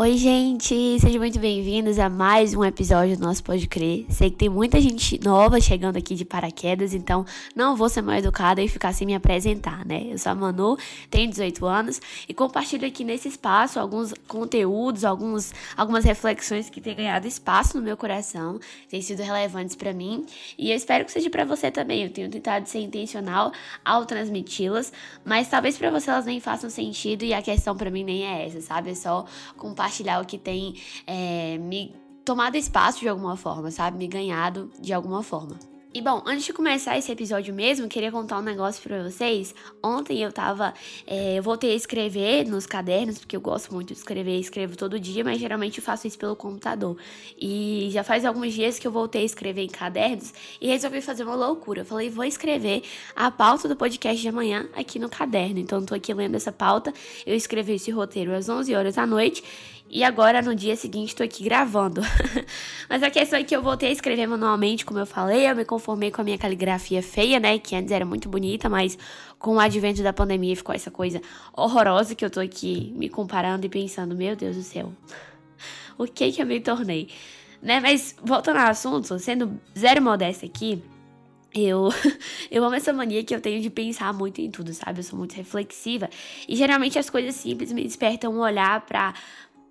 Oi, gente! Sejam muito bem-vindos a mais um episódio do nosso Pode Crer. Sei que tem muita gente nova chegando aqui de paraquedas, então não vou ser mal educada e ficar sem me apresentar, né? Eu sou a Manu, tenho 18 anos e compartilho aqui nesse espaço alguns conteúdos, alguns, algumas reflexões que têm ganhado espaço no meu coração, têm sido relevantes para mim e eu espero que seja para você também. Eu tenho tentado ser intencional ao transmiti-las, mas talvez para você elas nem façam sentido e a questão para mim nem é essa, sabe? É só compartilhar compartilhar o que tem é, me tomado espaço de alguma forma, sabe? Me ganhado de alguma forma. E bom, antes de começar esse episódio mesmo, queria contar um negócio pra vocês. Ontem eu tava. É, eu voltei a escrever nos cadernos, porque eu gosto muito de escrever, escrevo todo dia, mas geralmente eu faço isso pelo computador. E já faz alguns dias que eu voltei a escrever em cadernos e resolvi fazer uma loucura. Eu falei, vou escrever a pauta do podcast de amanhã aqui no caderno. Então, tô aqui lendo essa pauta. Eu escrevi esse roteiro às 11 horas da noite e agora, no dia seguinte, tô aqui gravando. Mas a questão é que eu voltei a escrever manualmente, como eu falei. Eu me conformei com a minha caligrafia feia, né? Que antes era muito bonita, mas com o advento da pandemia ficou essa coisa horrorosa que eu tô aqui me comparando e pensando: meu Deus do céu, o que que eu me tornei? Né? Mas voltando ao assunto, sendo zero modesta aqui. Eu, eu amo essa mania que eu tenho de pensar muito em tudo, sabe? Eu sou muito reflexiva. E geralmente as coisas simples me despertam um olhar para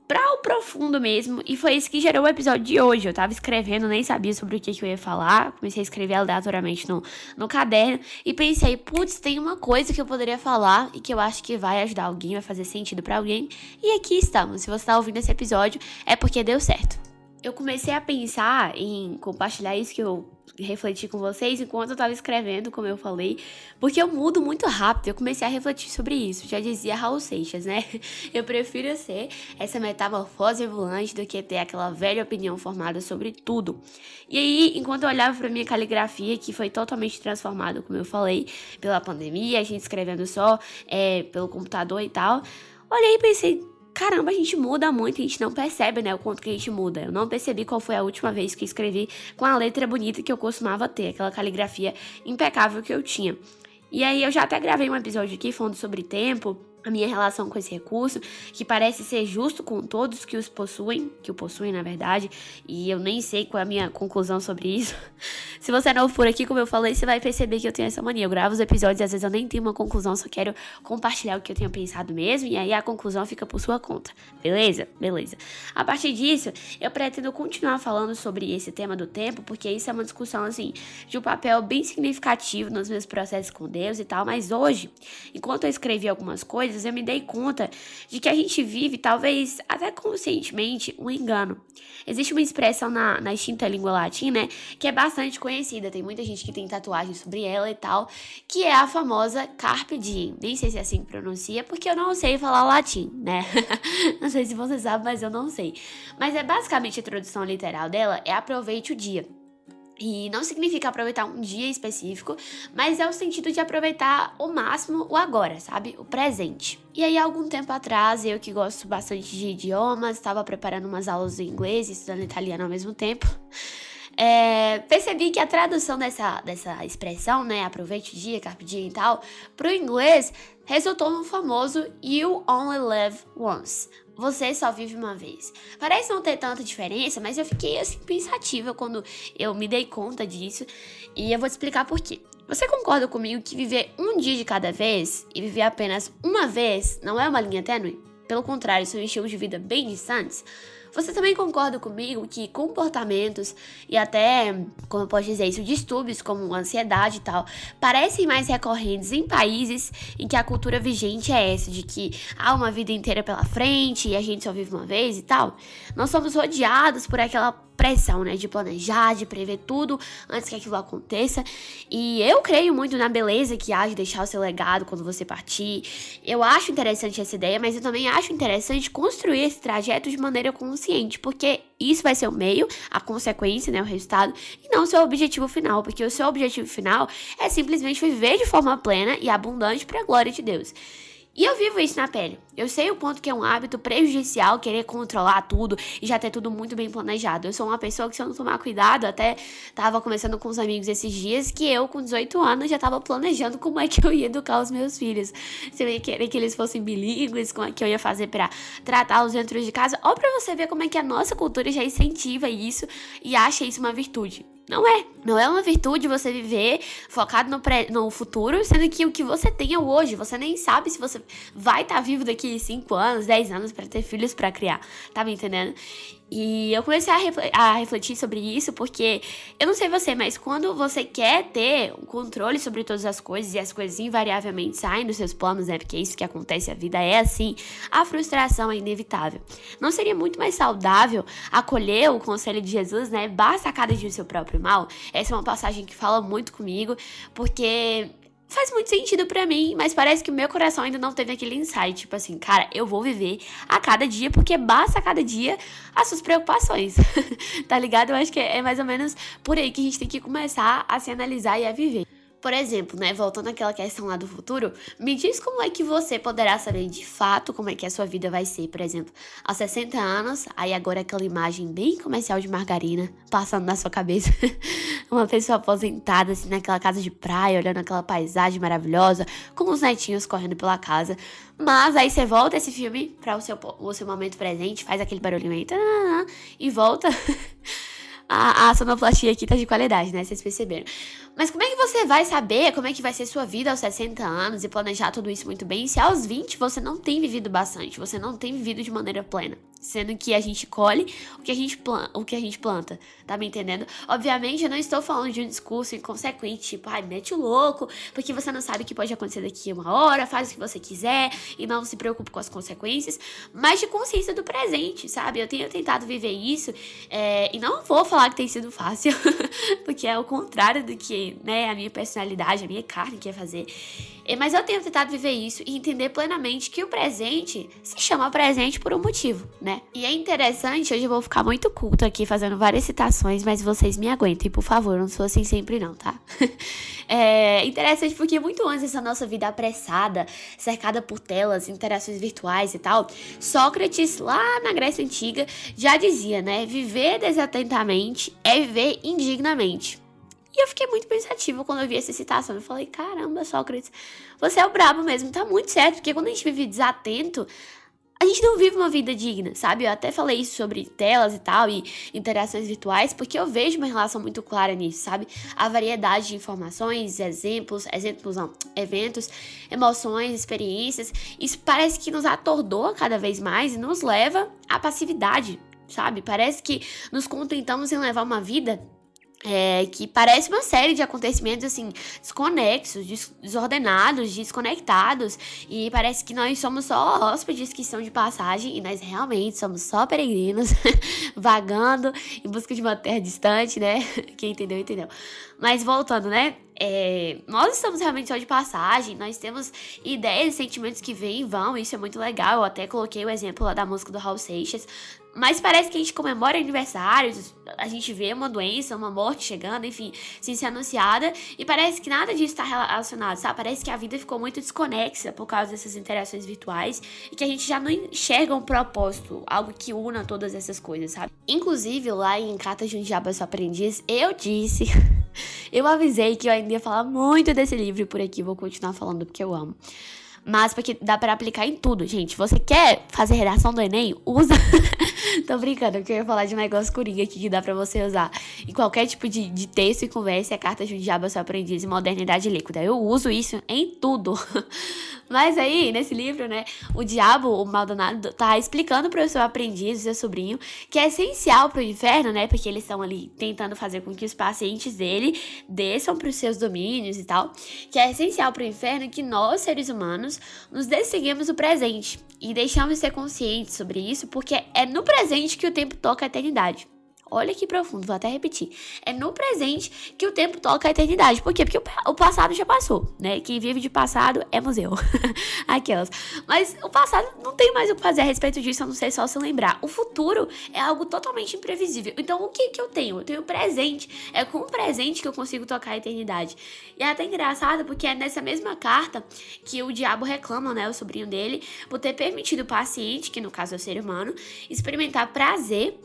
para o profundo mesmo. E foi isso que gerou o episódio de hoje. Eu tava escrevendo, nem sabia sobre o que, que eu ia falar. Comecei a escrever aleatoriamente no, no caderno. E pensei, putz, tem uma coisa que eu poderia falar e que eu acho que vai ajudar alguém, vai fazer sentido para alguém. E aqui estamos. Se você tá ouvindo esse episódio, é porque deu certo. Eu comecei a pensar em compartilhar isso que eu refletir com vocês enquanto eu tava escrevendo, como eu falei, porque eu mudo muito rápido. Eu comecei a refletir sobre isso. Já dizia Raul Seixas, né? Eu prefiro ser essa metamorfose ambulante do que ter aquela velha opinião formada sobre tudo. E aí, enquanto eu olhava para minha caligrafia, que foi totalmente transformada, como eu falei, pela pandemia, a gente escrevendo só é, pelo computador e tal, olhei e pensei, caramba, a gente muda muito, a gente não percebe, né, o quanto que a gente muda. Eu não percebi qual foi a última vez que escrevi com a letra bonita que eu costumava ter, aquela caligrafia impecável que eu tinha. E aí eu já até gravei um episódio aqui falando sobre tempo, a minha relação com esse recurso, que parece ser justo com todos que os possuem, que o possuem na verdade, e eu nem sei qual é a minha conclusão sobre isso. Se você é novo por aqui, como eu falei, você vai perceber que eu tenho essa mania. Eu gravo os episódios e às vezes eu nem tenho uma conclusão, só quero compartilhar o que eu tenho pensado mesmo, e aí a conclusão fica por sua conta. Beleza? Beleza. A partir disso, eu pretendo continuar falando sobre esse tema do tempo, porque isso é uma discussão, assim, de um papel bem significativo nos meus processos com Deus e tal, mas hoje, enquanto eu escrevi algumas coisas, coisas, eu me dei conta de que a gente vive, talvez até conscientemente, um engano. Existe uma expressão na, na extinta língua latina né, que é bastante conhecida, tem muita gente que tem tatuagem sobre ela e tal, que é a famosa Carpe Diem. Nem sei se é assim que pronuncia, porque eu não sei falar latim, né? não sei se você sabe, mas eu não sei. Mas é basicamente a tradução literal dela é aproveite o dia. E não significa aproveitar um dia específico, mas é o sentido de aproveitar o máximo o agora, sabe? O presente. E aí, algum tempo atrás, eu que gosto bastante de idiomas, estava preparando umas aulas de inglês e estudando italiano ao mesmo tempo. É, percebi que a tradução dessa, dessa expressão, né, aproveite o dia, carpe diem e tal, pro inglês resultou no famoso You Only Live Once, você só vive uma vez. Parece não ter tanta diferença, mas eu fiquei assim pensativa quando eu me dei conta disso e eu vou te explicar por quê. Você concorda comigo que viver um dia de cada vez e viver apenas uma vez não é uma linha tênue? Pelo contrário, são estilos de vida bem distantes? Você também concorda comigo que comportamentos e até, como eu posso dizer isso, distúrbios como ansiedade e tal, parecem mais recorrentes em países em que a cultura vigente é essa, de que há uma vida inteira pela frente e a gente só vive uma vez e tal? Nós somos rodeados por aquela pressão, né? De planejar, de prever tudo antes que aquilo aconteça. E eu creio muito na beleza que há de deixar o seu legado quando você partir. Eu acho interessante essa ideia, mas eu também acho interessante construir esse trajeto de maneira consciente, porque isso vai ser o meio, a consequência, né? O resultado, e não o seu objetivo final, porque o seu objetivo final é simplesmente viver de forma plena e abundante para a glória de Deus. E eu vivo isso na pele. Eu sei o ponto que é um hábito prejudicial querer controlar tudo e já ter tudo muito bem planejado. Eu sou uma pessoa que, se eu não tomar cuidado, até tava conversando com os amigos esses dias que eu, com 18 anos, já tava planejando como é que eu ia educar os meus filhos. Se eu ia querer que eles fossem bilíngues, como é que eu ia fazer para tratá-los dentro de casa. Ou pra você ver como é que a nossa cultura já incentiva isso e acha isso uma virtude. Não é. Não é uma virtude você viver focado no, pré, no futuro, sendo que o que você tem é o hoje. Você nem sabe se você vai estar tá vivo daqui 5 anos, 10 anos para ter filhos para criar. Tá me entendendo? E eu comecei a, refletir sobre isso porque eu não sei você, mas quando você quer ter um controle sobre todas as coisas e as coisas invariavelmente saem dos seus planos, né? Porque é isso que acontece, a vida é assim, a frustração é inevitável. Não seria muito mais saudável acolher o conselho de Jesus, né? Basta cada dia o seu próprio mal? Essa é uma passagem que fala muito comigo, porque faz muito sentido para mim, mas parece que o meu coração ainda não teve aquele insight, tipo assim, cara, eu vou viver a cada dia, porque basta a cada dia as suas preocupações, tá ligado? Eu acho que é mais ou menos por aí que a gente tem que começar a se analisar e a viver. Por exemplo, né, voltando àquela questão lá do futuro, me diz como é que você poderá saber de fato como é que a sua vida vai ser, por exemplo, aos 60 anos, aí agora aquela imagem bem comercial de margarina passando na sua cabeça, uma pessoa aposentada assim naquela casa de praia, olhando aquela paisagem maravilhosa, com os netinhos correndo pela casa. Mas aí você volta esse filme para o seu, o seu momento presente, faz aquele barulhinho aí, e volta a, a sonoplastia aqui tá de qualidade, né? Vocês perceberam. Mas como é que você vai saber como é que vai ser sua vida aos 60 anos e planejar tudo isso muito bem se aos 20 você não tem vivido bastante, você não tem vivido de maneira plena? Sendo que a gente colhe o que a gente, planta, o que a gente planta, tá me entendendo? Obviamente, eu não estou falando de um discurso inconsequente, tipo, ai, mete o louco, porque você não sabe o que pode acontecer daqui uma hora, faz o que você quiser e não se preocupe com as consequências, mas de consciência do presente, sabe? Eu tenho tentado viver isso é, e não vou falar que tem sido fácil, porque é o contrário do que né, a minha personalidade, a minha carne quer fazer. É, mas eu tenho tentado viver isso e entender plenamente que o presente se chama presente por um motivo, né? E é interessante, hoje eu vou ficar muito culto aqui fazendo várias citações, mas vocês me aguentem, por favor, não sou assim sempre não, tá? é interessante porque muito antes dessa nossa vida apressada, cercada por telas, interações virtuais e tal, Sócrates, lá na Grécia Antiga, já dizia, né? Viver desatentamente é viver indignamente. E eu fiquei muito pensativa quando eu vi essa citação. Eu falei, caramba, Sócrates, você é o brabo mesmo, tá muito certo, porque quando a gente vive desatento, a gente não vive uma vida digna, sabe? Eu até falei isso sobre telas e tal, e interações virtuais, porque eu vejo uma relação muito clara nisso, sabe? A variedade de informações, exemplos, exemplos não, eventos, emoções, experiências, isso parece que nos atordoa cada vez mais e nos leva à passividade, sabe? Parece que nos contentamos em levar uma vida é, que parece uma série de acontecimentos assim desconexos, des desordenados, desconectados e parece que nós somos só hóspedes que estão de passagem e nós realmente somos só peregrinos vagando em busca de uma terra distante, né? Quem entendeu entendeu. Mas voltando, né? É, nós estamos realmente só de passagem, nós temos ideias e sentimentos que vêm e vão, isso é muito legal. Eu até coloquei o exemplo lá da música do Raul Seixas. Mas parece que a gente comemora aniversários, a gente vê uma doença, uma morte chegando, enfim, sem ser anunciada, e parece que nada disso está relacionado, sabe? Parece que a vida ficou muito desconexa por causa dessas interações virtuais e que a gente já não enxerga um propósito, algo que una todas essas coisas, sabe? Inclusive, lá em Cartas de um Diabo Aprendiz, eu disse eu avisei que eu ainda ia falar muito desse livro por aqui, vou continuar falando porque eu amo. Mas porque dá para aplicar em tudo, gente. Você quer fazer redação do Enem? Usa. Tô brincando, porque eu ia falar de um negócio coringa aqui que dá pra você usar em qualquer tipo de, de texto e conversa. É a carta de um diabo seu aprendiz e modernidade líquida. Eu uso isso em tudo. Mas aí, nesse livro, né, o diabo, o Maldonado, tá explicando pro seu aprendiz, o seu sobrinho, que é essencial pro inferno, né, porque eles estão ali tentando fazer com que os pacientes dele desçam pros seus domínios e tal, que é essencial pro inferno que nós, seres humanos, nos desseguimos o presente e deixamos de ser conscientes sobre isso, porque é no presente que o tempo toca a eternidade. Olha que profundo, vou até repetir. É no presente que o tempo toca a eternidade. Por quê? Porque o passado já passou, né? Quem vive de passado é museu. Aquelas. Mas o passado não tem mais o que fazer a respeito disso, a não ser só se lembrar. O futuro é algo totalmente imprevisível. Então, o que que eu tenho? Eu tenho o presente. É com o presente que eu consigo tocar a eternidade. E é até engraçado porque é nessa mesma carta que o diabo reclama, né? O sobrinho dele, por ter permitido o paciente, que no caso é o ser humano, experimentar prazer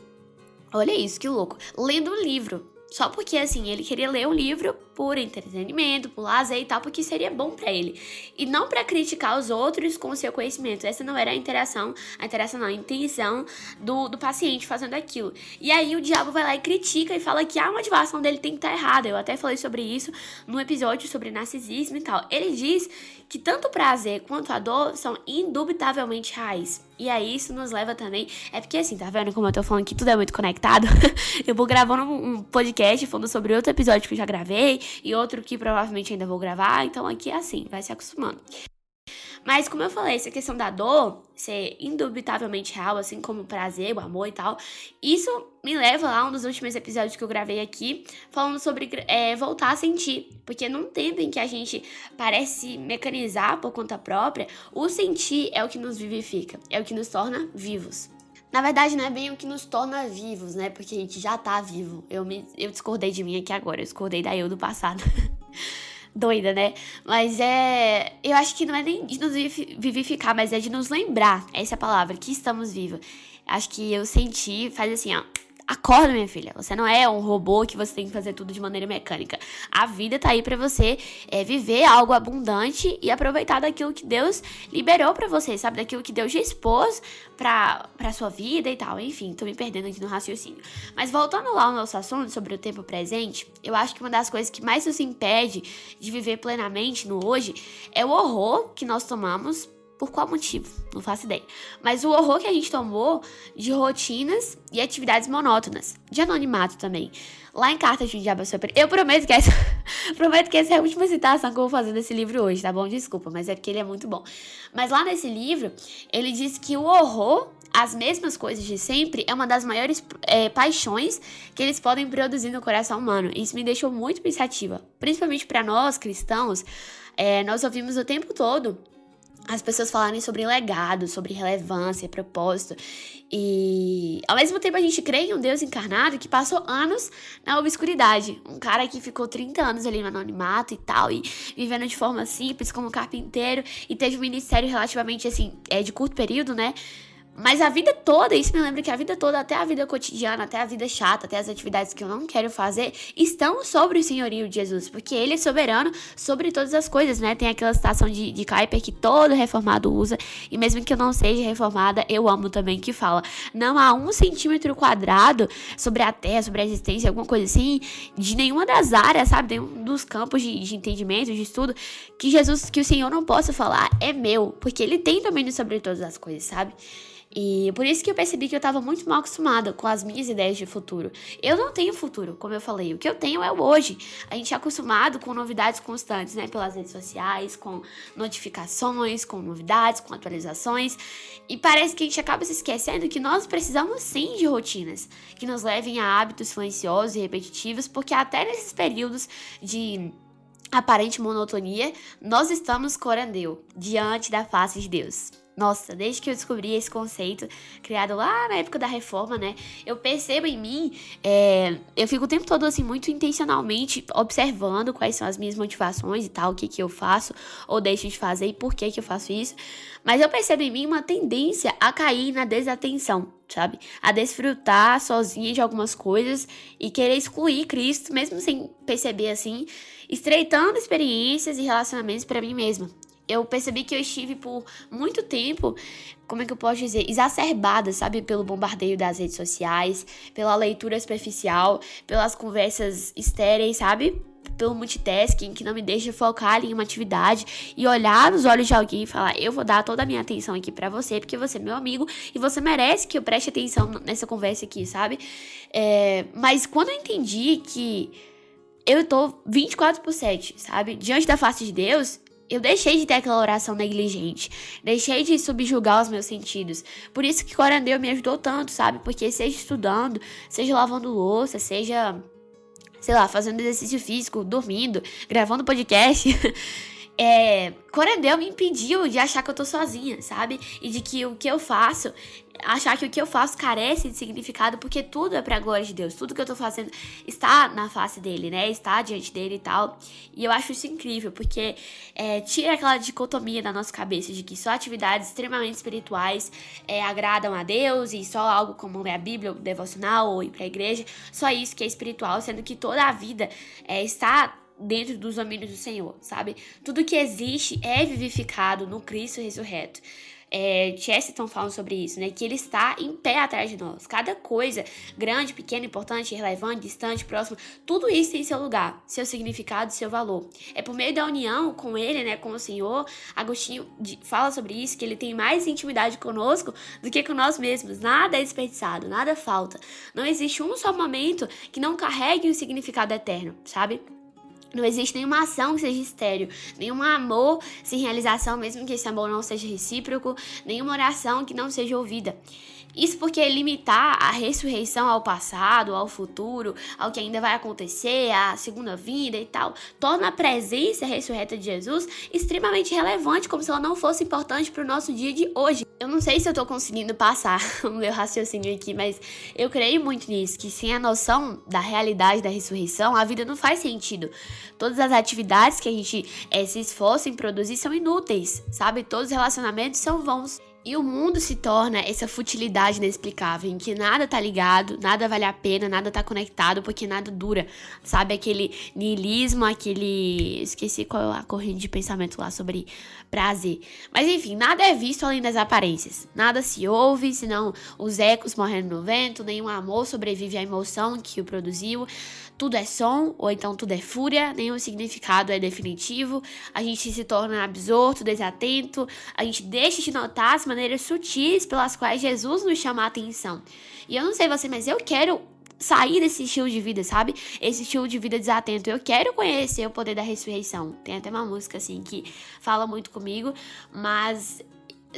Olha isso, que louco. Lendo um livro. Só porque, assim, ele queria ler um livro por entretenimento, por lazer e tal, porque seria bom para ele. E não para criticar os outros com o seu conhecimento. Essa não era a interação, a interação não, a intenção do, do paciente fazendo aquilo. E aí o diabo vai lá e critica e fala que a motivação dele tem que estar tá errada. Eu até falei sobre isso no episódio sobre narcisismo e tal. Ele diz que tanto o prazer quanto a dor são indubitavelmente reais. E aí isso nos leva também. É porque assim, tá vendo como eu tô falando que tudo é muito conectado? eu vou gravando um podcast falando sobre outro episódio que eu já gravei e outro que provavelmente ainda vou gravar. Então aqui é assim, vai se acostumando. Mas como eu falei, essa questão da dor ser indubitavelmente real, assim como o prazer, o amor e tal, isso me leva lá um dos últimos episódios que eu gravei aqui, falando sobre é, voltar a sentir. Porque num tempo em que a gente parece mecanizar por conta própria, o sentir é o que nos vivifica, é o que nos torna vivos. Na verdade, não é bem o que nos torna vivos, né? Porque a gente já tá vivo. Eu, me, eu discordei de mim aqui agora, eu discordei da eu do passado. Doida, né? Mas é. Eu acho que não é nem de nos vivificar, mas é de nos lembrar. Essa é a palavra, que estamos vivos. Acho que eu senti, faz assim, ó. Acorda, minha filha. Você não é um robô que você tem que fazer tudo de maneira mecânica. A vida tá aí para você é, viver algo abundante e aproveitar daquilo que Deus liberou para você, sabe? Daquilo que Deus já expôs pra, pra sua vida e tal. Enfim, tô me perdendo aqui no raciocínio. Mas voltando lá ao nosso assunto sobre o tempo presente, eu acho que uma das coisas que mais nos impede de viver plenamente no hoje é o horror que nós tomamos por qual motivo? Não faço ideia. Mas o horror que a gente tomou de rotinas e atividades monótonas, de anonimato também. Lá em Cartas de Diabo Super. Eu prometo que essa. prometo que essa é a última citação que eu vou fazer nesse livro hoje, tá bom? Desculpa, mas é porque ele é muito bom. Mas lá nesse livro, ele diz que o horror as mesmas coisas de sempre é uma das maiores é, paixões que eles podem produzir no coração humano. Isso me deixou muito pensativa, principalmente para nós cristãos. É, nós ouvimos o tempo todo as pessoas falarem sobre legado, sobre relevância, propósito. E ao mesmo tempo a gente crê em um Deus encarnado que passou anos na obscuridade. Um cara que ficou 30 anos ali no anonimato e tal, e vivendo de forma simples como carpinteiro, e teve um ministério relativamente assim, é, de curto período, né? Mas a vida toda, isso me lembra que a vida toda, até a vida cotidiana, até a vida chata, até as atividades que eu não quero fazer, estão sobre o senhorio de Jesus, porque ele é soberano sobre todas as coisas, né? Tem aquela citação de, de Kuyper que todo reformado usa, e mesmo que eu não seja reformada, eu amo também, que fala: não há um centímetro quadrado sobre a terra, sobre a existência, alguma coisa assim, de nenhuma das áreas, sabe? Nenhum dos campos de, de entendimento, de estudo, que Jesus, que o Senhor não possa falar, é meu, porque ele tem domínio sobre todas as coisas, sabe? E por isso que eu percebi que eu estava muito mal acostumada com as minhas ideias de futuro. Eu não tenho futuro, como eu falei. O que eu tenho é o hoje. A gente é acostumado com novidades constantes, né? Pelas redes sociais, com notificações, com novidades, com atualizações. E parece que a gente acaba se esquecendo que nós precisamos sim de rotinas que nos levem a hábitos silenciosos e repetitivos, porque até nesses períodos de aparente monotonia, nós estamos corandeu diante da face de Deus. Nossa, desde que eu descobri esse conceito, criado lá na época da reforma, né? Eu percebo em mim, é, eu fico o tempo todo, assim, muito intencionalmente observando quais são as minhas motivações e tal, o que que eu faço ou deixo de fazer e por que que eu faço isso. Mas eu percebo em mim uma tendência a cair na desatenção, sabe? A desfrutar sozinha de algumas coisas e querer excluir Cristo, mesmo sem perceber assim, estreitando experiências e relacionamentos para mim mesma eu percebi que eu estive por muito tempo, como é que eu posso dizer, exacerbada, sabe, pelo bombardeio das redes sociais, pela leitura superficial, pelas conversas estéreis, sabe? Pelo multitasking que não me deixa focar em uma atividade e olhar nos olhos de alguém e falar: Eu vou dar toda a minha atenção aqui para você, porque você é meu amigo e você merece que eu preste atenção nessa conversa aqui, sabe? É, mas quando eu entendi que eu tô 24 por 7, sabe? Diante da face de Deus, Eu deixei de ter aquela oração negligente. Deixei de subjugar os meus sentidos. Por isso que Corandeu me ajudou tanto, sabe? Porque seja estudando, seja lavando louça, seja, sei lá, fazendo exercício físico, dormindo, gravando podcast. é, Corandel me impediu de achar que eu tô sozinha, sabe? E de que o que eu faço, achar que o que eu faço carece de significado, porque tudo é pra glória de Deus. Tudo que eu tô fazendo está na face dele, né? Está diante dele e tal. E eu acho isso incrível, porque é, tira aquela dicotomia da nossa cabeça de que só atividades extremamente espirituais é, agradam a Deus e só algo como ler a Bíblia, o devocional ou ir pra igreja, só isso que é espiritual, sendo que toda a vida é, está dentro dos domínios do Senhor, sabe? Tudo que existe é vivificado no Cristo ressurreto. É, Chesterton fala sobre isso, né? Que ele está em pé atrás de nós. Cada coisa, grande, pequena, importante, relevante, distante, próximo, tudo isso tem seu lugar, seu significado, seu valor. É por meio da união com ele, né? Com o Senhor. Agostinho fala sobre isso, que ele tem mais intimidade conosco do que com nós mesmos. Nada é desperdiçado, nada falta. Não existe um só momento que não carregue um significado eterno, sabe? Não existe nenhuma ação que seja estéreo, nenhum amor sem realização, mesmo que esse amor não seja recíproco, nenhuma oração que não seja ouvida. Isso porque limitar a ressurreição ao passado, ao futuro, ao que ainda vai acontecer, à segunda vida e tal, torna a presença ressurreta de Jesus extremamente relevante, como se ela não fosse importante para o nosso dia de hoje. Eu não sei se eu estou conseguindo passar o meu raciocínio aqui, mas eu creio muito nisso, que sem a noção da realidade da ressurreição, a vida não faz sentido. Todas as atividades que a gente é, se esforça em produzir são inúteis, sabe? Todos os relacionamentos são vãos. E o mundo se torna essa futilidade inexplicável, em que nada tá ligado, nada vale a pena, nada tá conectado, porque nada dura. Sabe aquele niilismo, aquele. Esqueci qual é a corrente de pensamento lá sobre prazer. Mas enfim, nada é visto além das aparências. Nada se ouve, senão os ecos morrendo no vento, nenhum amor sobrevive à emoção que o produziu tudo é som, ou então tudo é fúria, nenhum significado é definitivo, a gente se torna absorto, desatento, a gente deixa de notar maneiras sutis pelas quais Jesus nos chama a atenção. E eu não sei você, mas eu quero sair desse estilo de vida, sabe? Esse estilo de vida desatento. Eu quero conhecer o poder da ressurreição. Tem até uma música assim que fala muito comigo, mas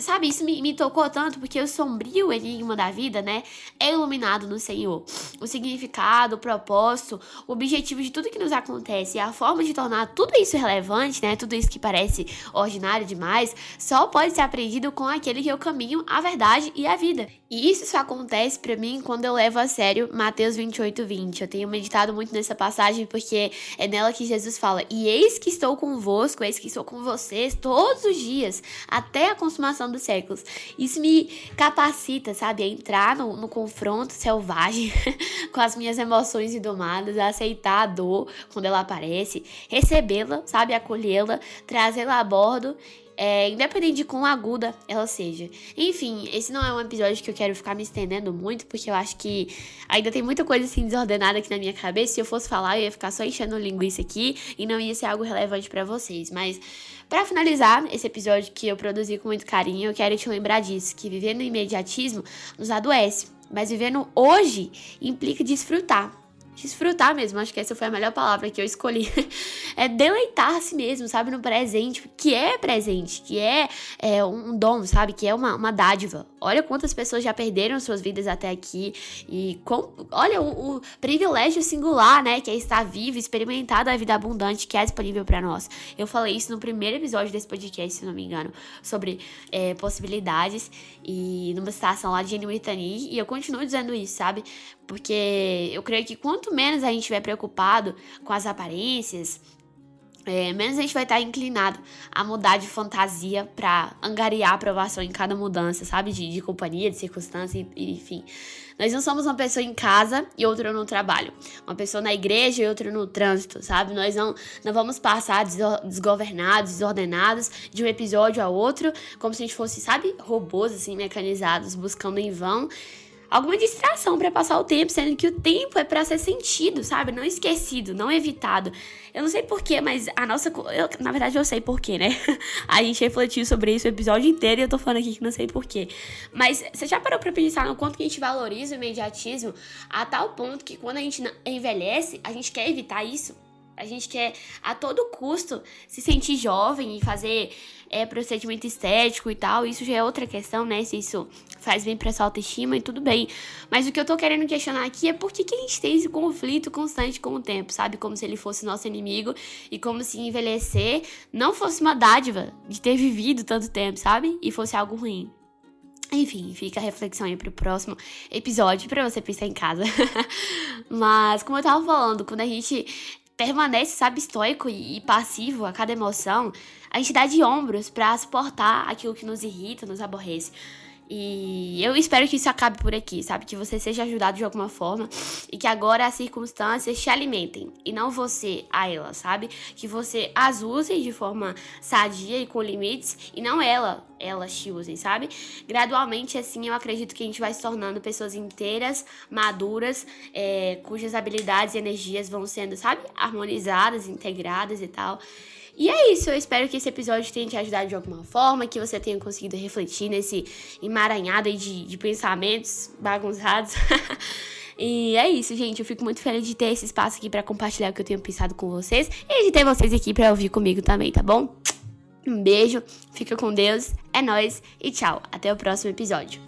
Sabe, isso me, me tocou tanto porque o sombrio enigma da vida, né, é iluminado no Senhor. O significado, o propósito, o objetivo de tudo que nos acontece e a forma de tornar tudo isso relevante, né, tudo isso que parece ordinário demais, só pode ser aprendido com aquele que é o caminho, a verdade e a vida. E isso só acontece para mim quando eu levo a sério Mateus 28, 20. Eu tenho meditado muito nessa passagem porque é nela que Jesus fala: E eis que estou convosco, eis que estou com vocês todos os dias, até a consumação dos séculos. Isso me capacita, sabe, a entrar no, no confronto selvagem com as minhas emoções indomadas, a aceitar a dor quando ela aparece, recebê-la, sabe, acolhê-la, trazê-la a bordo é, independente de quão aguda ela seja. Enfim, esse não é um episódio que eu quero ficar me estendendo muito, porque eu acho que ainda tem muita coisa assim desordenada aqui na minha cabeça. Se eu fosse falar, eu ia ficar só enchendo linguiça aqui e não ia ser algo relevante para vocês. Mas, para finalizar esse episódio que eu produzi com muito carinho, eu quero te lembrar disso: que viver no imediatismo nos adoece, mas viver no hoje implica desfrutar desfrutar mesmo, acho que essa foi a melhor palavra que eu escolhi. é deleitar-se mesmo, sabe, no presente, que é presente, que é, é um dom, sabe, que é uma, uma dádiva. Olha quantas pessoas já perderam suas vidas até aqui e com, olha o, o privilégio singular, né, que é estar vivo, experimentar da vida abundante que é disponível para nós. Eu falei isso no primeiro episódio desse podcast, se não me engano, sobre é, possibilidades e numa citação lá de Jenny Whitney, e eu continuo dizendo isso, sabe? Porque eu creio que quanto menos a gente estiver preocupado com as aparências, é, menos a gente vai estar inclinado a mudar de fantasia para angariar aprovação em cada mudança, sabe? De, de companhia, de circunstância, enfim. Nós não somos uma pessoa em casa e outra no trabalho. Uma pessoa na igreja e outra no trânsito, sabe? Nós não, não vamos passar desgovernados, desordenados de um episódio a outro, como se a gente fosse, sabe, robôs assim, mecanizados, buscando em vão alguma distração para passar o tempo, sendo que o tempo é para ser sentido, sabe? Não esquecido, não evitado. Eu não sei porquê, mas a nossa. Eu, na verdade, eu sei porquê, né? A gente refletiu sobre isso o episódio inteiro e eu tô falando aqui que não sei porquê. Mas você já parou pra pensar no quanto que a gente valoriza o imediatismo a tal ponto que quando a gente envelhece, a gente quer evitar isso? A gente quer a todo custo se sentir jovem e fazer é, procedimento estético e tal. Isso já é outra questão, né? Se isso faz bem pra sua autoestima e tudo bem. Mas o que eu tô querendo questionar aqui é por que, que a gente tem esse conflito constante com o tempo, sabe? Como se ele fosse nosso inimigo e como se envelhecer não fosse uma dádiva de ter vivido tanto tempo, sabe? E fosse algo ruim. Enfim, fica a reflexão aí pro próximo episódio para você pensar em casa. Mas, como eu tava falando, quando a gente permanece, sabe, estoico e passivo a cada emoção, a gente dá de ombros para suportar aquilo que nos irrita, nos aborrece. E eu espero que isso acabe por aqui, sabe? Que você seja ajudado de alguma forma e que agora as circunstâncias te alimentem e não você a elas, sabe? Que você as use de forma sadia e com limites e não ela, elas te usem, sabe? Gradualmente, assim, eu acredito que a gente vai se tornando pessoas inteiras, maduras, é, cujas habilidades e energias vão sendo, sabe? Harmonizadas, integradas e tal. E é isso, eu espero que esse episódio tenha te ajudado de alguma forma, que você tenha conseguido refletir nesse emaranhado de, de pensamentos bagunçados. E é isso, gente. Eu fico muito feliz de ter esse espaço aqui para compartilhar o que eu tenho pensado com vocês e de ter vocês aqui para ouvir comigo também, tá bom? Um beijo, fica com Deus, é nós e tchau. Até o próximo episódio.